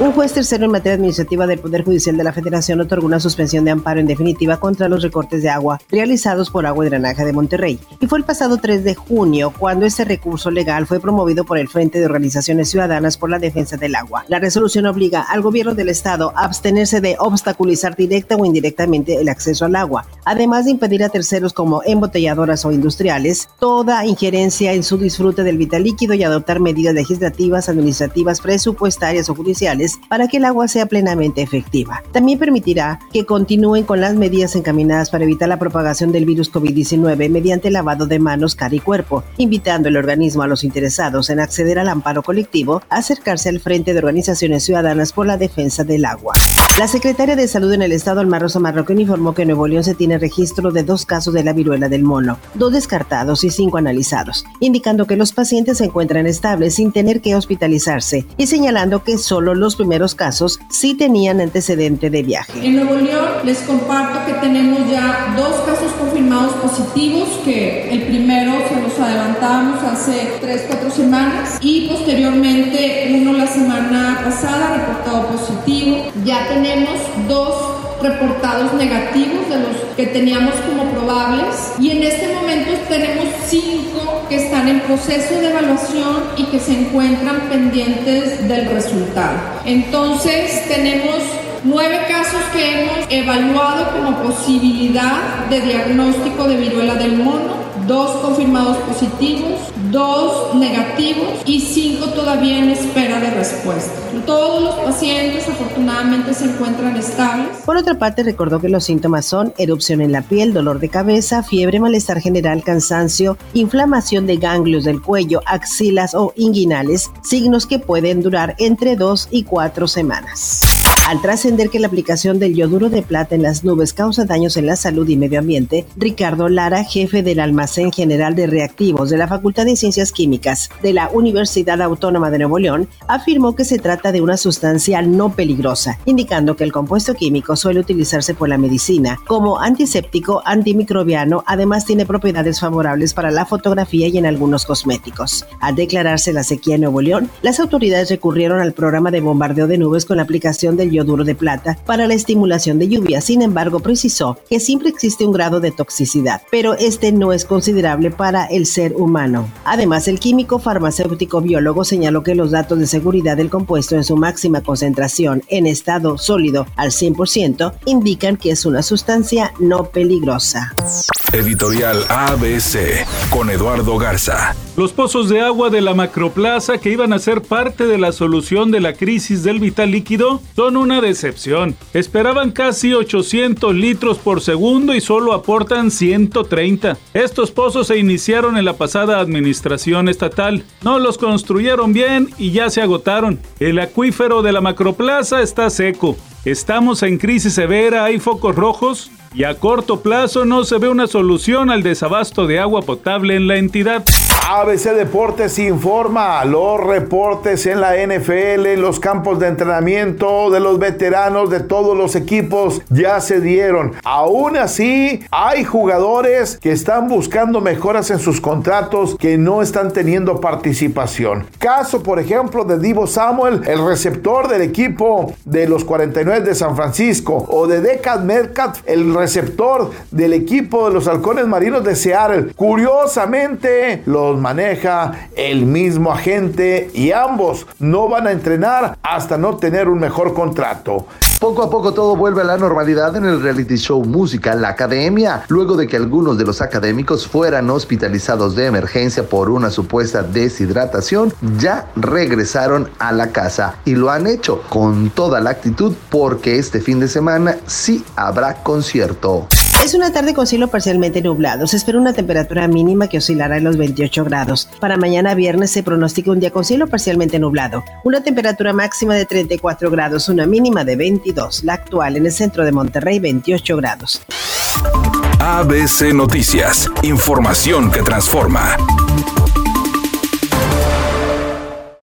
Un juez tercero en materia administrativa del Poder Judicial de la Federación otorgó una suspensión de amparo en definitiva contra los recortes de agua realizados por Agua y Drenaje de Monterrey. Y fue el pasado 3 de junio cuando este recurso legal fue promovido por el Frente de Organizaciones Ciudadanas por la Defensa del Agua. La resolución obliga al gobierno del Estado a abstenerse de obstaculizar directa o indirectamente el acceso al agua, además de impedir a terceros como embotelladoras o industriales toda injerencia en su disfrute del vital líquido y adoptar medidas legislativas, administrativas, presupuestarias o judiciales para que el agua sea plenamente efectiva. También permitirá que continúen con las medidas encaminadas para evitar la propagación del virus COVID-19 mediante lavado de manos, cara y cuerpo, invitando el organismo a los interesados en acceder al amparo colectivo a acercarse al Frente de Organizaciones Ciudadanas por la Defensa del Agua. La secretaria de Salud en el Estado, Alma Rosa Marroquín, informó que en Nuevo León se tiene registro de dos casos de la viruela del mono, dos descartados y cinco analizados, indicando que los pacientes se encuentran estables sin tener que hospitalizarse y señalando que solo los primeros casos sí tenían antecedente de viaje. En Nuevo León les comparto que tenemos ya dos casos confirmados positivos, que el primero se los adelantábamos hace 3, 4 semanas y posteriormente semana pasada reportado positivo. Ya tenemos dos reportados negativos de los que teníamos como probables y en este momento tenemos cinco que están en proceso de evaluación y que se encuentran pendientes del resultado. Entonces tenemos nueve casos que hemos evaluado como posibilidad de diagnóstico de viruela del mono dos confirmados positivos, dos negativos y cinco todavía en espera de respuesta. Todos los pacientes afortunadamente se encuentran estables. Por otra parte, recordó que los síntomas son erupción en la piel, dolor de cabeza, fiebre, malestar general, cansancio, inflamación de ganglios del cuello, axilas o inguinales, signos que pueden durar entre dos y cuatro semanas. Al trascender que la aplicación del yoduro de plata en las nubes causa daños en la salud y medio ambiente, Ricardo Lara, jefe del Almacén General de Reactivos de la Facultad de Ciencias Químicas de la Universidad Autónoma de Nuevo León, afirmó que se trata de una sustancia no peligrosa, indicando que el compuesto químico suele utilizarse por la medicina como antiséptico, antimicrobiano, además tiene propiedades favorables para la fotografía y en algunos cosméticos. Al declararse la sequía en Nuevo León, las autoridades recurrieron al programa de bombardeo de nubes con la aplicación del duro de plata para la estimulación de lluvia. Sin embargo, precisó que siempre existe un grado de toxicidad, pero este no es considerable para el ser humano. Además, el químico farmacéutico biólogo señaló que los datos de seguridad del compuesto en su máxima concentración en estado sólido al 100% indican que es una sustancia no peligrosa. Editorial ABC con Eduardo Garza. Los pozos de agua de la macroplaza que iban a ser parte de la solución de la crisis del vital líquido son una decepción. Esperaban casi 800 litros por segundo y solo aportan 130. Estos pozos se iniciaron en la pasada administración estatal. No los construyeron bien y ya se agotaron. El acuífero de la macroplaza está seco. Estamos en crisis severa, hay focos rojos y a corto plazo no se ve una solución al desabasto de agua potable en la entidad. ABC Deportes informa los reportes en la NFL, en los campos de entrenamiento de los veteranos de todos los equipos ya se dieron. Aún así, hay jugadores que están buscando mejoras en sus contratos que no están teniendo participación. Caso, por ejemplo, de Divo Samuel, el receptor del equipo de los 49 de San Francisco, o de Decad Metcalf, el receptor del equipo de los halcones marinos de Seattle. Curiosamente, los maneja el mismo agente y ambos no van a entrenar hasta no tener un mejor contrato. Poco a poco todo vuelve a la normalidad en el reality show Música La Academia, luego de que algunos de los académicos fueran hospitalizados de emergencia por una supuesta deshidratación, ya regresaron a la casa y lo han hecho con toda la actitud porque este fin de semana sí habrá concierto. Es una tarde con cielo parcialmente nublado. Se espera una temperatura mínima que oscilará en los 28 grados. Para mañana viernes se pronostica un día con cielo parcialmente nublado. Una temperatura máxima de 34 grados, una mínima de 22. La actual en el centro de Monterrey, 28 grados. ABC Noticias. Información que transforma.